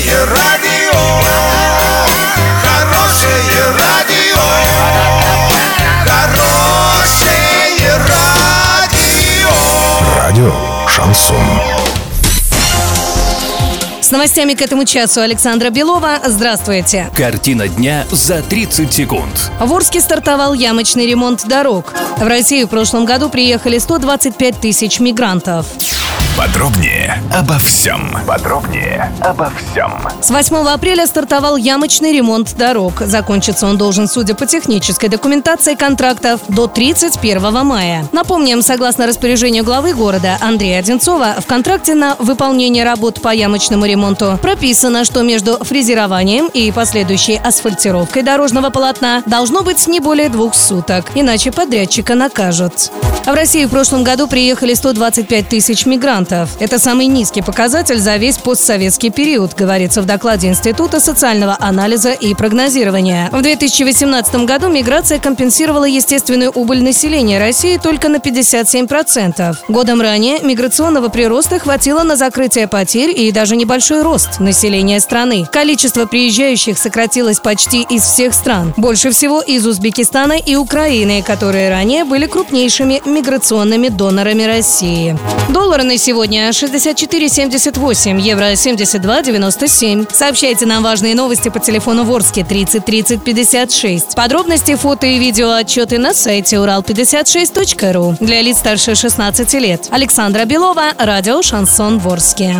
Хорошее радио, хорошее радио, хорошее радио. Радио Шансон. С новостями к этому часу Александра Белова. Здравствуйте. Картина дня за 30 секунд. В Орске стартовал ямочный ремонт дорог. В Россию в прошлом году приехали 125 тысяч мигрантов. Подробнее обо всем. Подробнее обо всем. С 8 апреля стартовал ямочный ремонт дорог. Закончиться он должен, судя по технической документации контрактов, до 31 мая. Напомним, согласно распоряжению главы города Андрея Одинцова, в контракте на выполнение работ по ямочному ремонту прописано, что между фрезерованием и последующей асфальтировкой дорожного полотна должно быть не более двух суток, иначе подрядчика накажут. В Россию в прошлом году приехали 125 тысяч мигрантов. Это самый низкий показатель за весь постсоветский период, говорится в докладе Института социального анализа и прогнозирования. В 2018 году миграция компенсировала естественную убыль населения России только на 57%. Годом ранее миграционного прироста хватило на закрытие потерь и даже небольшой рост населения страны. Количество приезжающих сократилось почти из всех стран. Больше всего из Узбекистана и Украины, которые ранее были крупнейшими миграционными донорами России. Доллары на сегодня 64,78, евро 72,97. Сообщайте нам важные новости по телефону Ворске 30 30 56. Подробности, фото и видео отчеты на сайте урал56.ру. Для лиц старше 16 лет. Александра Белова, радио «Шансон Ворске».